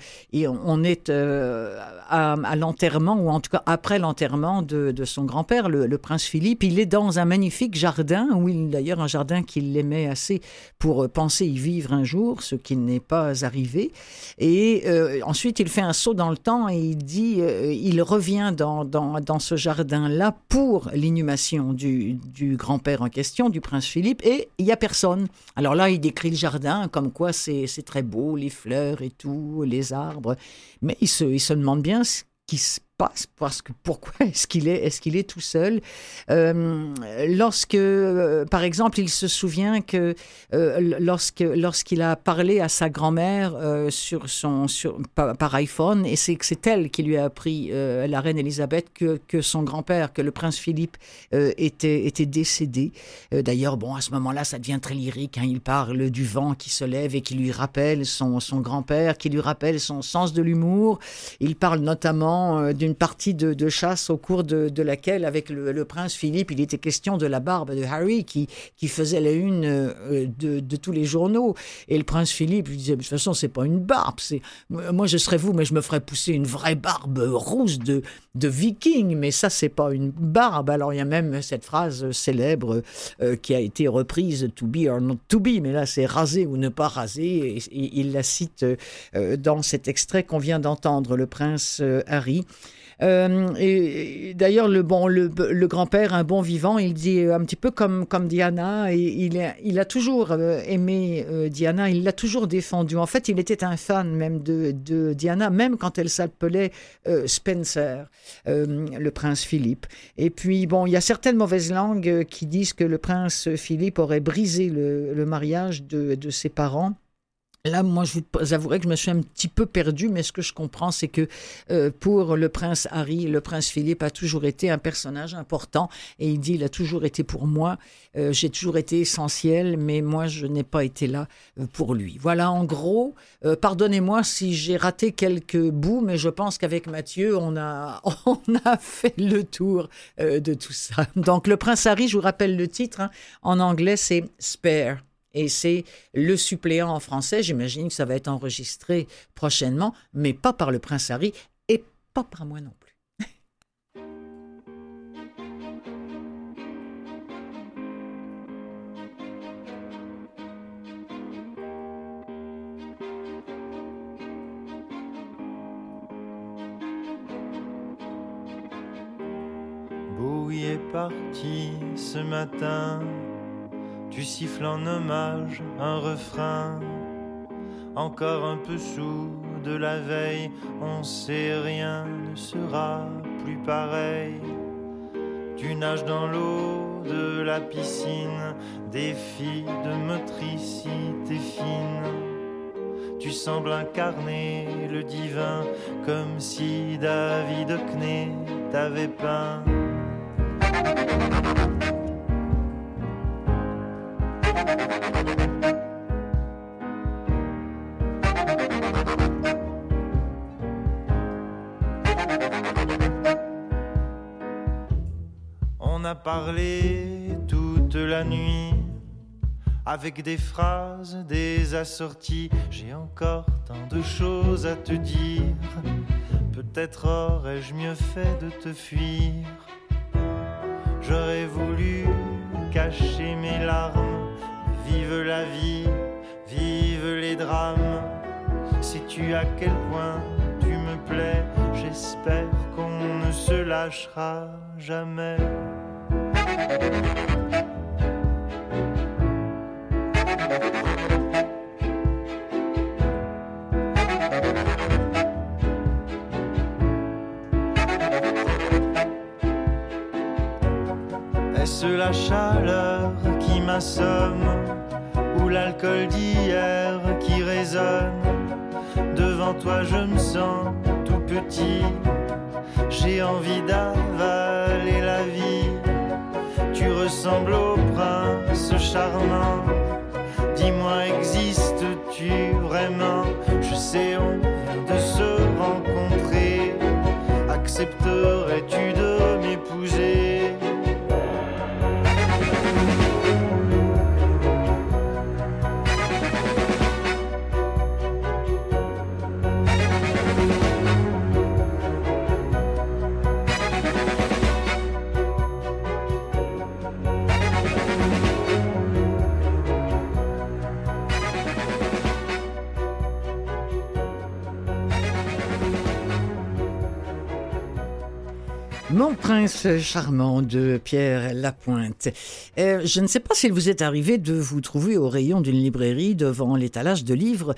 on est à, l'enterrement, ou en tout cas après l'enterrement de, son grand-père, le, prince Philippe. Il est dans un magnifique jardin, d'ailleurs un jardin qu'il aimait assez pour penser y vivre un jour, ce qui n'est pas arrivé. Et ensuite, Ensuite, il fait un saut dans le temps et il dit, euh, il revient dans, dans, dans ce jardin-là pour l'inhumation du, du grand-père en question, du prince Philippe, et il n'y a personne. Alors là, il décrit le jardin comme quoi c'est très beau, les fleurs et tout, les arbres, mais il se, il se demande bien ce qui se parce que pourquoi est-ce qu'il est est-ce est tout seul? Euh, lorsque euh, par exemple il se souvient que euh, lorsque lorsqu'il a parlé à sa grand-mère sur son sur par, iPhone et c'est que c'est elle qui lui a appris la reine Elisabeth que, que son grand-père que le prince Philippe était était décédé. D'ailleurs bon à ce moment-là ça devient très lyrique hein, il parle du vent qui se lève et qui lui rappelle son son grand-père qui lui rappelle son sens de l'humour. Il parle notamment d'une d'une partie de, chasse au cours de, laquelle, avec le, prince Philippe, il était question de la barbe de Harry qui, qui faisait la une euh, de, tous les journaux. Et le prince Philippe lui disait, de toute façon, c'est pas une barbe. C'est moi, je serais vous, mais je me ferais pousser une vraie barbe rousse de, de viking. Mais ça, c'est pas une barbe. Alors il y a même cette phrase célèbre euh, qui a été reprise, to be or not to be. Mais là, c'est raser ou ne pas raser. Et, il la cite euh, dans cet extrait qu'on vient d'entendre, le prince Harry. Euh, et, d'ailleurs, le, bon, le, grand-père, un bon vivant, il dit un petit peu comme, comme Diana, et il, a, il a toujours euh, aimé euh, Diana, il l'a toujours défendue. En fait, il était un fan même de, de Diana, même quand elle s'appelait Spencer, le prince Philippe. Et puis, bon, il y a certaines mauvaises langues qui disent que le prince Philippe aurait brisé le, le mariage de, de ses parents. Là, moi, je vous avouerai que je me suis un petit peu perdu, mais ce que je comprends, c'est que euh, pour le prince Harry, le prince Philippe a toujours été un personnage important. Et il dit, il a toujours été pour moi. Euh, j'ai toujours été essentiel, mais moi, je n'ai pas été là euh, pour lui. Voilà, en gros, pardonnez-moi si j'ai raté quelques bouts, mais je pense qu'avec Mathieu, on a, on a fait le tour de tout ça. Donc, le prince Harry, je vous rappelle le titre, hein, en anglais, c'est Spare et c'est le suppléant en français. J'imagine que ça va être enregistré prochainement, mais pas par le prince Harry et pas par moi non plus. Est parti ce matin tu siffles en hommage un refrain, encore un peu sous de la veille, on sait rien ne sera plus pareil. Tu nages dans l'eau de la piscine, défi de motricité fine. Tu sembles incarner le divin comme si David Hockney t'avait peint. On a parlé toute la nuit avec des phrases, des assorties. J'ai encore tant de choses à te dire. Peut-être aurais-je mieux fait de te fuir. J'aurais voulu cacher mes larmes. Vive la vie, vive les drames. Sais-tu à quel point tu me plais J'espère qu'on ne se lâchera jamais. Est-ce la chaleur qui m'assomme ou l'alcool d'hier qui résonne? Toi je me sens tout petit, j'ai envie d'avaler la vie. Tu ressembles au prince charmant, dis-moi existes-tu vraiment? Je sais on de se rencontrer, accepterais-tu de m'épouser? Mon prince charmant de Pierre Lapointe. Euh, je ne sais pas s'il vous est arrivé de vous trouver au rayon d'une librairie devant l'étalage de livres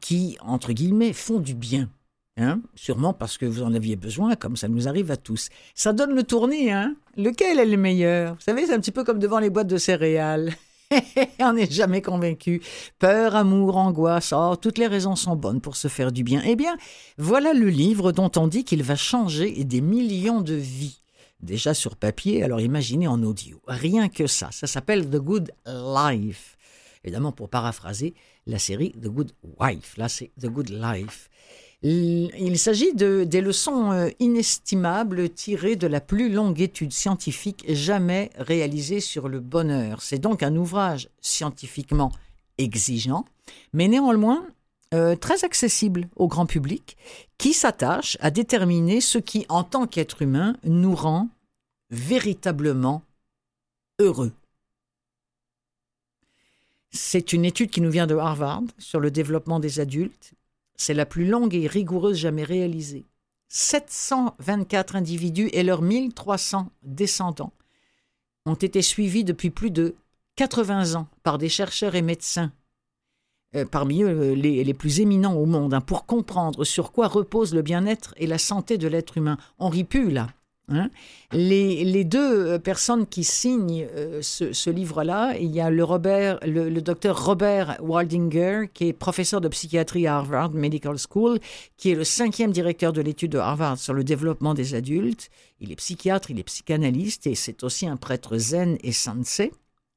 qui, entre guillemets, font du bien. Hein Sûrement parce que vous en aviez besoin, comme ça nous arrive à tous. Ça donne le tournis, hein Lequel est le meilleur? Vous savez, c'est un petit peu comme devant les boîtes de céréales. on n'est jamais convaincu. Peur, amour, angoisse, oh, toutes les raisons sont bonnes pour se faire du bien. Eh bien, voilà le livre dont on dit qu'il va changer des millions de vies. Déjà sur papier, alors imaginez en audio. Rien que ça. Ça s'appelle The Good Life. Évidemment, pour paraphraser la série The Good Wife. Là, c'est The Good Life. Il s'agit de, des leçons euh, inestimables tirées de la plus longue étude scientifique jamais réalisée sur le bonheur. C'est donc un ouvrage scientifiquement exigeant, mais néanmoins euh, très accessible au grand public, qui s'attache à déterminer ce qui, en tant qu'être humain, nous rend véritablement heureux. C'est une étude qui nous vient de Harvard sur le développement des adultes. C'est la plus longue et rigoureuse jamais réalisée. 724 individus et leurs 1300 descendants ont été suivis depuis plus de 80 ans par des chercheurs et médecins, euh, parmi eux euh, les, plus éminents au monde, hein, pour comprendre sur quoi repose le bien-être et la santé de l'être humain. On rit là. Hein. Les, deux euh, personnes qui signent euh, ce, livre-là, il y a le, Robert, le, docteur Robert Waldinger, qui est professeur de psychiatrie à Harvard Medical School, qui est le cinquième directeur de l'étude de Harvard sur le développement des adultes. Il est psychiatre, il est psychanalyste et c'est aussi un prêtre zen et sensei.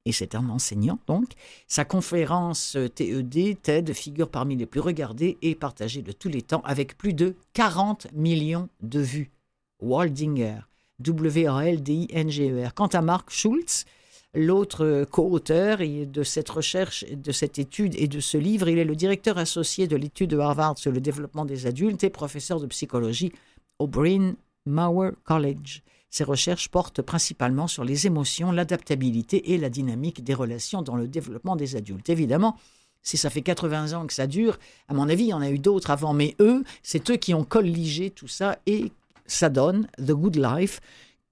Et c'est un enseignant, donc. Sa conférence TED, TED, figure parmi les plus regardées et partagées de tous les temps, avec plus de 40 millions de vues. Waldinger, W-A-L-D-I-N-G-E-R. Quant à Mark Schultz, l'autre co-auteur de cette recherche, de cette étude et de ce livre, il est le directeur associé de l'étude de Harvard sur le développement des adultes et professeur de psychologie au Bryn Mawr College. Ses recherches portent principalement sur les émotions, l'adaptabilité et la dynamique des relations dans le développement des adultes. Évidemment, si ça fait 80 ans que ça dure, à mon avis, il y en a eu d'autres avant, mais eux, c'est eux qui ont colligé tout ça et ça donne, The Good Life,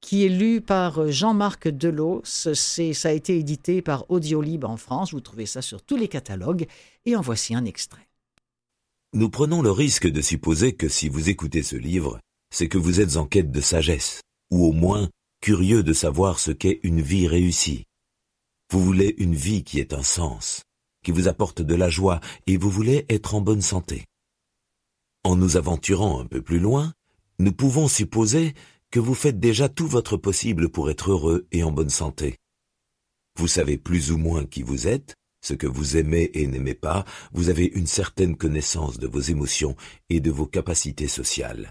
qui est lu par Jean-Marc Delos. Ça a été édité par Audiolib en France. Vous trouvez ça sur tous les catalogues. Et en voici un extrait. Nous prenons le risque de supposer que si vous écoutez ce livre, c'est que vous êtes en quête de sagesse, ou au moins curieux de savoir ce qu'est une vie réussie. Vous voulez une vie qui ait un sens, qui vous apporte de la joie, et vous voulez être en bonne santé. En nous aventurant un peu plus loin, nous pouvons supposer que vous faites déjà tout votre possible pour être heureux et en bonne santé. Vous savez plus ou moins qui vous êtes, ce que vous aimez et n'aimez pas, vous avez une certaine connaissance de vos émotions et de vos capacités sociales.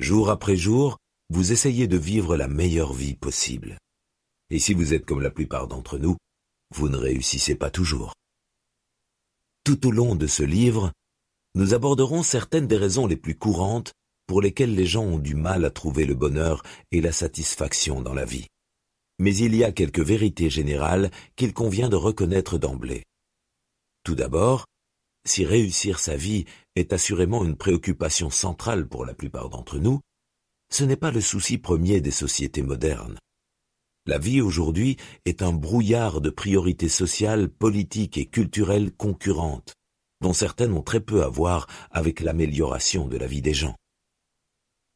Jour après jour, vous essayez de vivre la meilleure vie possible. Et si vous êtes comme la plupart d'entre nous, vous ne réussissez pas toujours. Tout au long de ce livre, nous aborderons certaines des raisons les plus courantes pour lesquels les gens ont du mal à trouver le bonheur et la satisfaction dans la vie. Mais il y a quelques vérités générales qu'il convient de reconnaître d'emblée. Tout d'abord, si réussir sa vie est assurément une préoccupation centrale pour la plupart d'entre nous, ce n'est pas le souci premier des sociétés modernes. La vie aujourd'hui est un brouillard de priorités sociales, politiques et culturelles concurrentes, dont certaines ont très peu à voir avec l'amélioration de la vie des gens.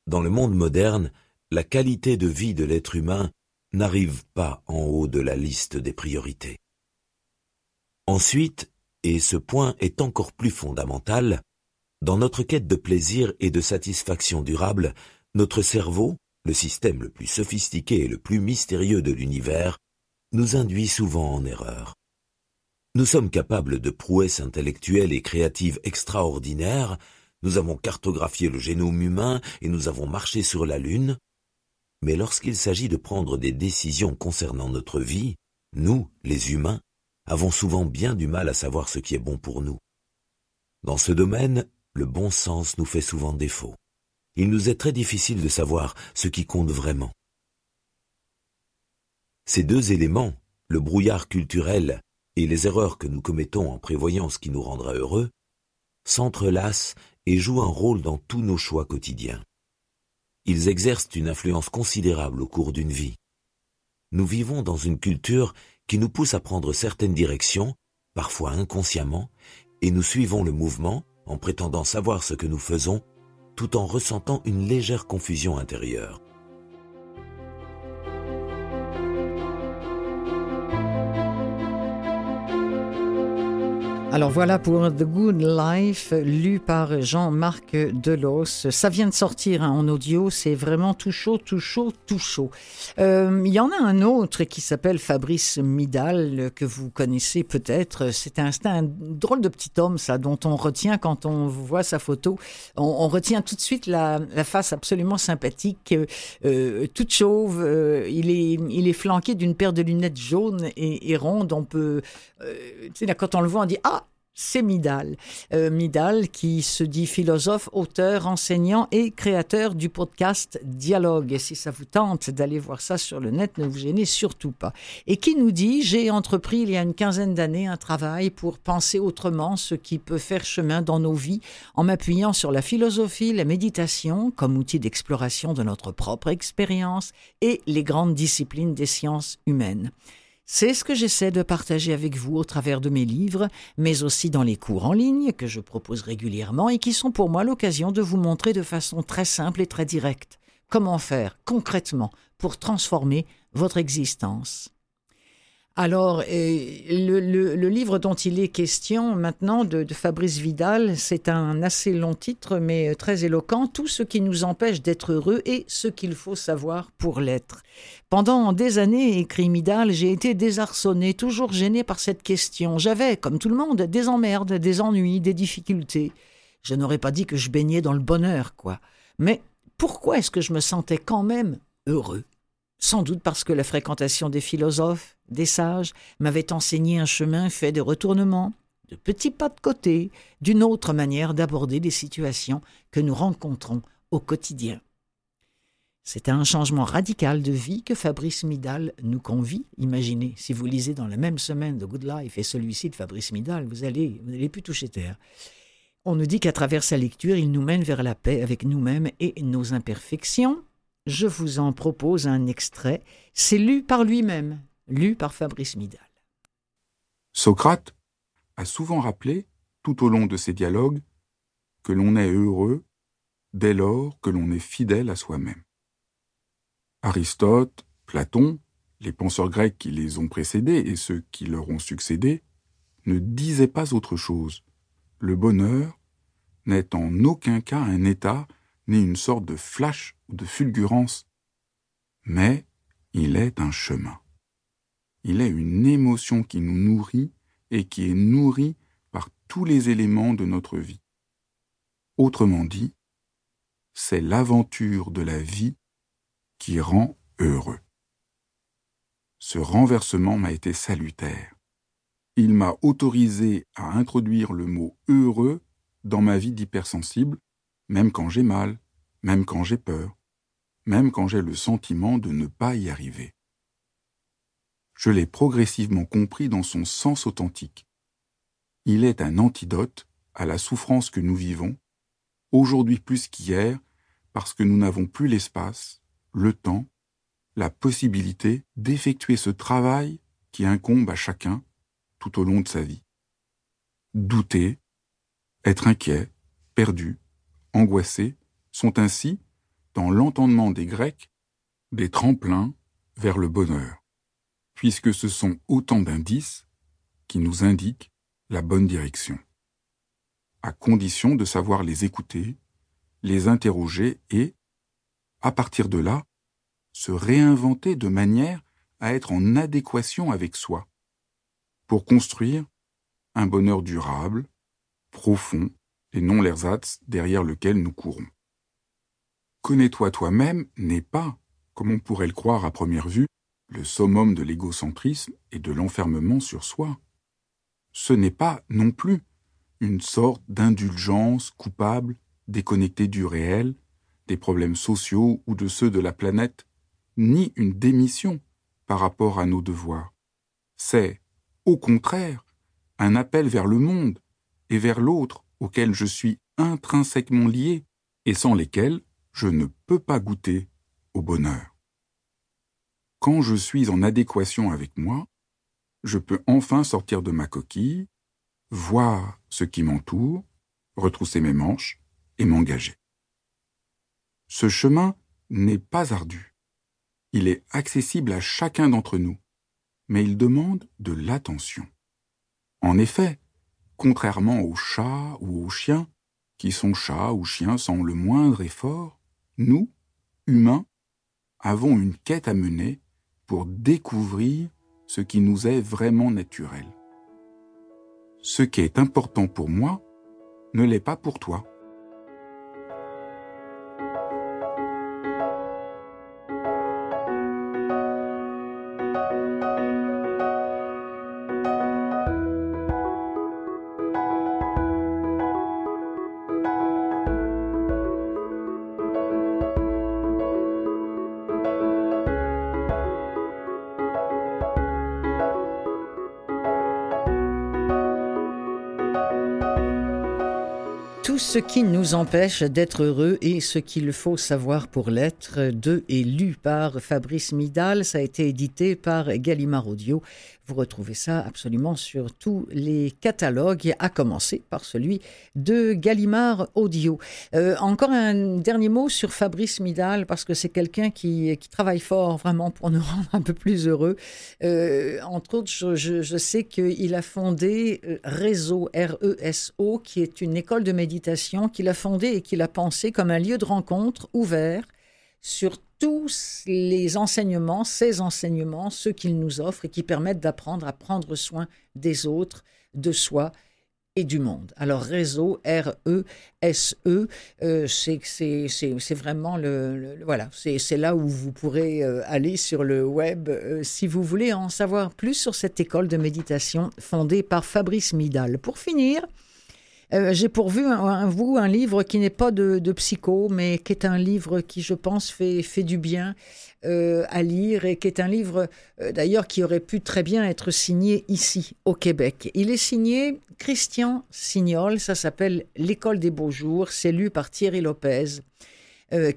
Dans le monde moderne, la qualité de vie de l'être humain n'arrive pas en haut de la liste des priorités. Ensuite, et ce point est encore plus fondamental, dans notre quête de plaisir et de satisfaction durable, notre cerveau, le système le plus sophistiqué et le plus mystérieux de l'univers, nous induit souvent en erreur. Nous sommes capables de prouesses intellectuelles et créatives extraordinaires, nous avons cartographié le génome humain et nous avons marché sur la Lune. Mais lorsqu'il s'agit de prendre des décisions concernant notre vie, nous, les humains, avons souvent bien du mal à savoir ce qui est bon pour nous. Dans ce domaine, le bon sens nous fait souvent défaut. Il nous est très difficile de savoir ce qui compte vraiment. Ces deux éléments, le brouillard culturel et les erreurs que nous commettons en prévoyant ce qui nous rendra heureux, s'entrelacent et jouent un rôle dans tous nos choix quotidiens. Ils exercent une influence considérable au cours d'une vie. Nous vivons dans une culture qui nous pousse à prendre certaines directions, parfois inconsciemment, et nous suivons le mouvement en prétendant savoir ce que nous faisons, tout en ressentant une légère confusion intérieure. Alors voilà pour The Good Life, lu par Jean-Marc Delos. Ça vient de sortir hein, en audio, c'est vraiment tout chaud, tout chaud, tout chaud. Euh, il y en a un autre qui s'appelle Fabrice Midal, que vous connaissez peut-être. C'est un, drôle de petit homme, ça, dont on retient quand on voit sa photo. On, retient tout de suite la, face absolument sympathique, euh, toute chauve. Euh, il, est, il est flanqué d'une paire de lunettes jaunes et, et rondes. On peut, tu sais, quand on le voit, on dit Ah, c'est Midal. Euh, Midal qui se dit philosophe, auteur, enseignant et créateur du podcast Dialogue. Et si ça vous tente d'aller voir ça sur le net, ne vous gênez surtout pas. Et qui nous dit, j'ai entrepris il y a une quinzaine d'années un travail pour penser autrement ce qui peut faire chemin dans nos vies en m'appuyant sur la philosophie, la méditation comme outil d'exploration de notre propre expérience et les grandes disciplines des sciences humaines. C'est ce que j'essaie de partager avec vous au travers de mes livres, mais aussi dans les cours en ligne que je propose régulièrement et qui sont pour moi l'occasion de vous montrer de façon très simple et très directe comment faire concrètement pour transformer votre existence? Alors, euh, le, livre dont il est question maintenant de, Fabrice Vidal, c'est un assez long titre, mais euh, très éloquent, Tout ce qui nous empêche d'être heureux et ce qu'il faut savoir pour l'être. Pendant des années, écrit Vidal, j'ai été désarçonné, toujours gêné par cette question. J'avais, comme tout le monde, des emmerdes, des ennuis, des difficultés. Je n'aurais pas dit que je baignais dans le bonheur, quoi. Mais pourquoi est-ce que je me sentais quand même heureux? Sans doute parce que la fréquentation des philosophes, des sages, m'avait enseigné un chemin fait de retournements, de petits pas de côté, d'une autre manière d'aborder les situations que nous rencontrons au quotidien. C'est un changement radical de vie que Fabrice Midal nous convie. Imaginez, si vous lisez dans la même semaine de Good Life et celui-ci de Fabrice Midal, vous allez, vous n'allez plus toucher terre. On nous dit qu'à travers sa lecture, il nous mène vers la paix avec nous-mêmes et nos imperfections, je vous en propose un extrait. C'est lu par lui-même, lu par Fabrice Midal. Socrate a souvent rappelé, tout au long de ses dialogues, que l'on est heureux dès lors que l'on est fidèle à soi-même. Aristote, Platon, les penseurs grecs qui les ont précédés et ceux qui leur ont succédé, ne disaient pas autre chose. Le bonheur n'est en aucun cas un état ni une sorte de flash ou de fulgurance, mais il est un chemin. Il est une émotion qui nous nourrit et qui est nourrie par tous les éléments de notre vie. Autrement dit, c'est l'aventure de la vie qui rend heureux. Ce renversement m'a été salutaire. Il m'a autorisé à introduire le mot heureux dans ma vie d'hypersensible même quand j'ai mal, même quand j'ai peur, même quand j'ai le sentiment de ne pas y arriver. Je l'ai progressivement compris dans son sens authentique. Il est un antidote à la souffrance que nous vivons, aujourd'hui plus qu'hier, parce que nous n'avons plus l'espace, le temps, la possibilité d'effectuer ce travail qui incombe à chacun tout au long de sa vie. Douter, être inquiet, perdu, angoissés, sont ainsi, dans l'entendement des Grecs, des tremplins vers le bonheur, puisque ce sont autant d'indices qui nous indiquent la bonne direction, à condition de savoir les écouter, les interroger et, à partir de là, se réinventer de manière à être en adéquation avec soi, pour construire un bonheur durable, profond, et non l'ersatz derrière lequel nous courons. Connais-toi toi-même n'est pas, comme on pourrait le croire à première vue, le summum de l'égocentrisme et de l'enfermement sur soi. Ce n'est pas non plus une sorte d'indulgence coupable, déconnectée du réel, des problèmes sociaux ou de ceux de la planète, ni une démission par rapport à nos devoirs. C'est, au contraire, un appel vers le monde et vers l'autre auxquels je suis intrinsèquement lié et sans lesquels je ne peux pas goûter au bonheur. Quand je suis en adéquation avec moi, je peux enfin sortir de ma coquille, voir ce qui m'entoure, retrousser mes manches et m'engager. Ce chemin n'est pas ardu. Il est accessible à chacun d'entre nous, mais il demande de l'attention. En effet, contrairement aux chats ou aux chiens, qui sont chats ou chiens sans le moindre effort, nous, humains, avons une quête à mener pour découvrir ce qui nous est vraiment naturel. Ce qui est important pour moi ne l'est pas pour toi. Ce qui nous empêche d'être heureux et ce qu'il faut savoir pour l'être, de et lu par Fabrice Midal. Ça a été édité par Gallimard Audio. Vous retrouvez ça absolument sur tous les catalogues, à commencer par celui de Gallimard Audio. Euh, encore un dernier mot sur Fabrice Midal, parce que c'est quelqu'un qui, travaille fort vraiment pour nous rendre un peu plus heureux. Euh, entre autres, je sais qu'il a fondé euh, Réseau, R-E-S-O, qui est une école de méditation qu'il a fondée et qu'il a pensé comme un lieu de rencontre ouvert sur tous les enseignements, ces enseignements, ceux qu'il nous offre et qui permettent d'apprendre à prendre soin des autres, de soi et du monde. Alors réseau R-E-S-E, euh, c'est vraiment le, le voilà, c'est là où vous pourrez euh, aller sur le web euh, si vous voulez en savoir plus sur cette école de méditation fondée par Fabrice Midal. Pour finir, euh, j'ai pourvu un, vous un livre qui n'est pas de, psycho, mais qui est un livre qui, je pense, fait, du bien euh, à lire et qui est un livre, euh, d'ailleurs, qui aurait pu très bien être signé ici, au Québec. Il est signé Christian Signol, ça s'appelle L'école des beaux jours, c'est lu par Thierry Lopez.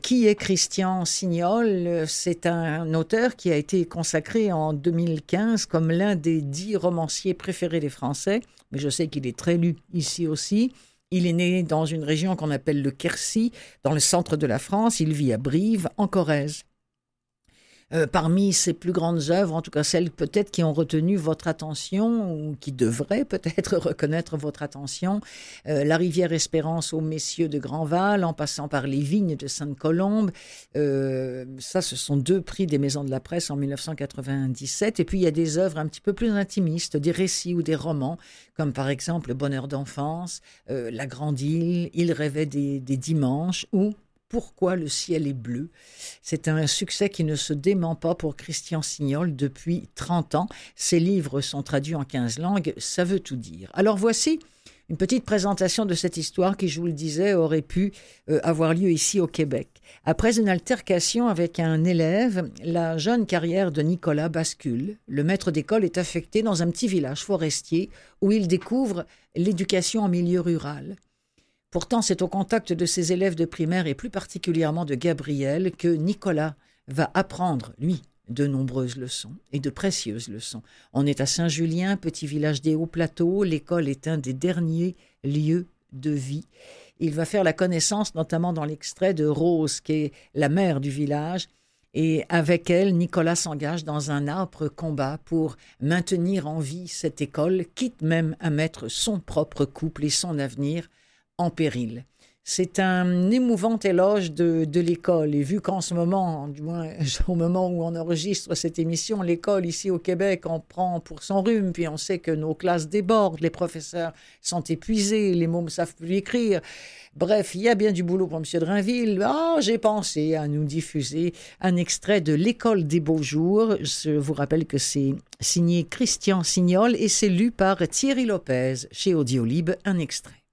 Qui est Christian Signol? C'est un auteur qui a été consacré en 2015 comme l'un des dix romanciers préférés des Français, mais je sais qu'il est très lu ici aussi. Il est né dans une région qu'on appelle le Quercy, dans le centre de la France. Il vit à Brive, en Corrèze. Euh, parmi ses plus grandes œuvres, en tout cas celles peut-être qui ont retenu votre attention ou qui devraient peut-être reconnaître votre attention, euh, La rivière Espérance aux Messieurs de Grandval, en passant par Les Vignes de Sainte-Colombe. Euh, ça, ce sont deux prix des Maisons de la Presse en 1997. Et puis il y a des œuvres un petit peu plus intimistes, des récits ou des romans, comme par exemple Le Bonheur d'enfance, La Grande Île, Il rêvait des, des dimanches ou pourquoi le ciel est bleu? C'est un succès qui ne se dément pas pour Christian Signol depuis 30 ans. Ses livres sont traduits en 15 langues, ça veut tout dire. Alors voici une petite présentation de cette histoire qui, je vous le disais, aurait pu euh, avoir lieu ici au Québec. Après une altercation avec un élève, la jeune carrière de Nicolas bascule. Le maître d'école est affecté dans un petit village forestier où il découvre l'éducation en milieu rural. Pourtant, c'est au contact de ses élèves de primaire et plus particulièrement de Gabriel que Nicolas va apprendre, lui, de nombreuses leçons et de précieuses leçons. On est à Saint-Julien, petit village des hauts plateaux. L'école est un des derniers lieux de vie. Il va faire la connaissance, notamment dans l'extrait de Rose, qui est la mère du village. Et avec elle, Nicolas s'engage dans un âpre combat pour maintenir en vie cette école, quitte même à mettre son propre couple et son avenir en péril. C'est un émouvant éloge de, l'école. Et vu qu'en ce moment, du moins au moment où on enregistre cette émission, l'école ici au Québec en prend pour son rhume, puis on sait que nos classes débordent, les professeurs sont épuisés, les mômes ne savent plus écrire. Bref, il y a bien du boulot pour M. Drainville. Ah, j'ai pensé à nous diffuser un extrait de L'école des beaux jours. Je vous rappelle que c'est signé Christian Signol et c'est lu par Thierry Lopez chez Audiolib, un extrait.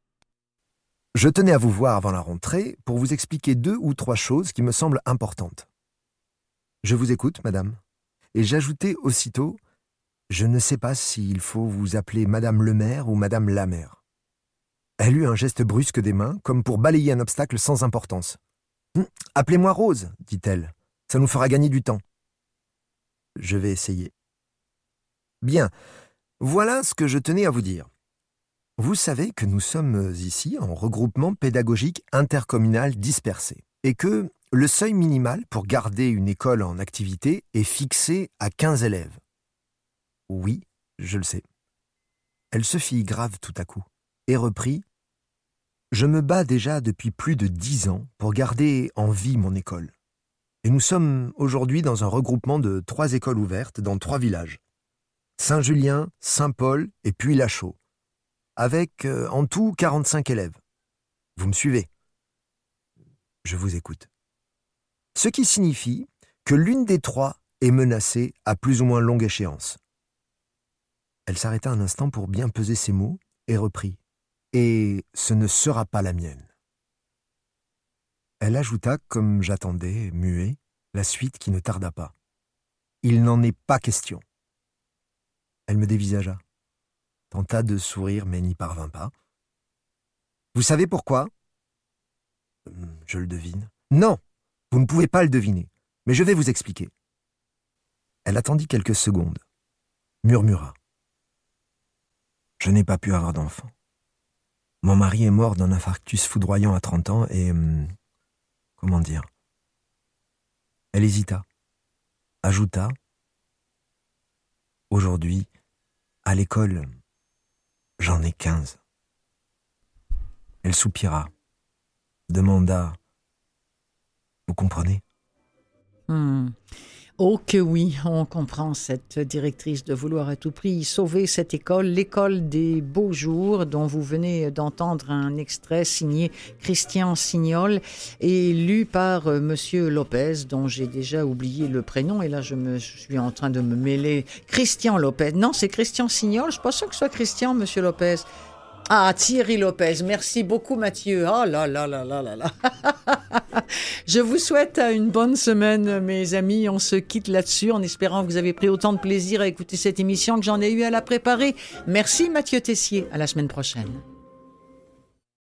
Je tenais à vous voir avant la rentrée pour vous expliquer deux ou trois choses qui me semblent importantes. Je vous écoute, madame. Et j'ajoutais aussitôt Je ne sais pas s'il faut vous appeler madame le maire ou madame la mère. Elle eut un geste brusque des mains, comme pour balayer un obstacle sans importance. Hum, Appelez-moi Rose, dit-elle. Ça nous fera gagner du temps. Je vais essayer. Bien. Voilà ce que je tenais à vous dire. Vous savez que nous sommes ici en regroupement pédagogique intercommunal dispersé et que le seuil minimal pour garder une école en activité est fixé à 15 élèves. Oui, je le sais. Elle se fit grave tout à coup. et reprit Je me bats déjà depuis plus de dix ans pour garder en vie mon école. Et nous sommes aujourd'hui dans un regroupement de trois écoles ouvertes dans trois villages. Saint-Julien, Saint-Paul et puis Lachaud, avec euh, en tout 45 élèves. Vous me suivez? Je vous écoute. Ce qui signifie que l'une des trois est menacée à plus ou moins longue échéance. Elle s'arrêta un instant pour bien peser ses mots et reprit. Et ce ne sera pas la mienne. Elle ajouta, comme j'attendais, muet, la suite qui ne tarda pas. Il n'en est pas question. Elle me dévisagea, tenta de sourire mais n'y parvint pas. Vous savez pourquoi? Hum, Je le devine. Non, vous ne pouvez pas le deviner, mais je vais vous expliquer. Elle attendit quelques secondes, murmura. Je n'ai pas pu avoir d'enfant. Mon mari est mort d'un infarctus foudroyant à 30 ans et... Hum, comment dire? Elle hésita, ajouta Aujourd'hui, à l'école, j'en ai quinze. Elle soupira, demanda Vous comprenez? Hmm. Oh que oui, on comprend cette directrice de vouloir à tout prix sauver cette école, l'école des beaux jours, dont vous venez d'entendre un extrait signé Christian Signol et lu par euh, Monsieur Lopez, dont j'ai déjà oublié le prénom, et là je suis en train de me mêler. Christian Lopez, non c'est Christian Signol, je sûr que ce soit Christian, Monsieur Lopez. Ah, Thierry Lopez. Merci beaucoup, Mathieu. Oh là là là là là là. Je vous souhaite une bonne semaine, mes amis. On se quitte là-dessus en espérant que vous avez pris autant de plaisir à écouter cette émission que j'en ai eu à la préparer. Merci, Mathieu Tessier. À la semaine prochaine.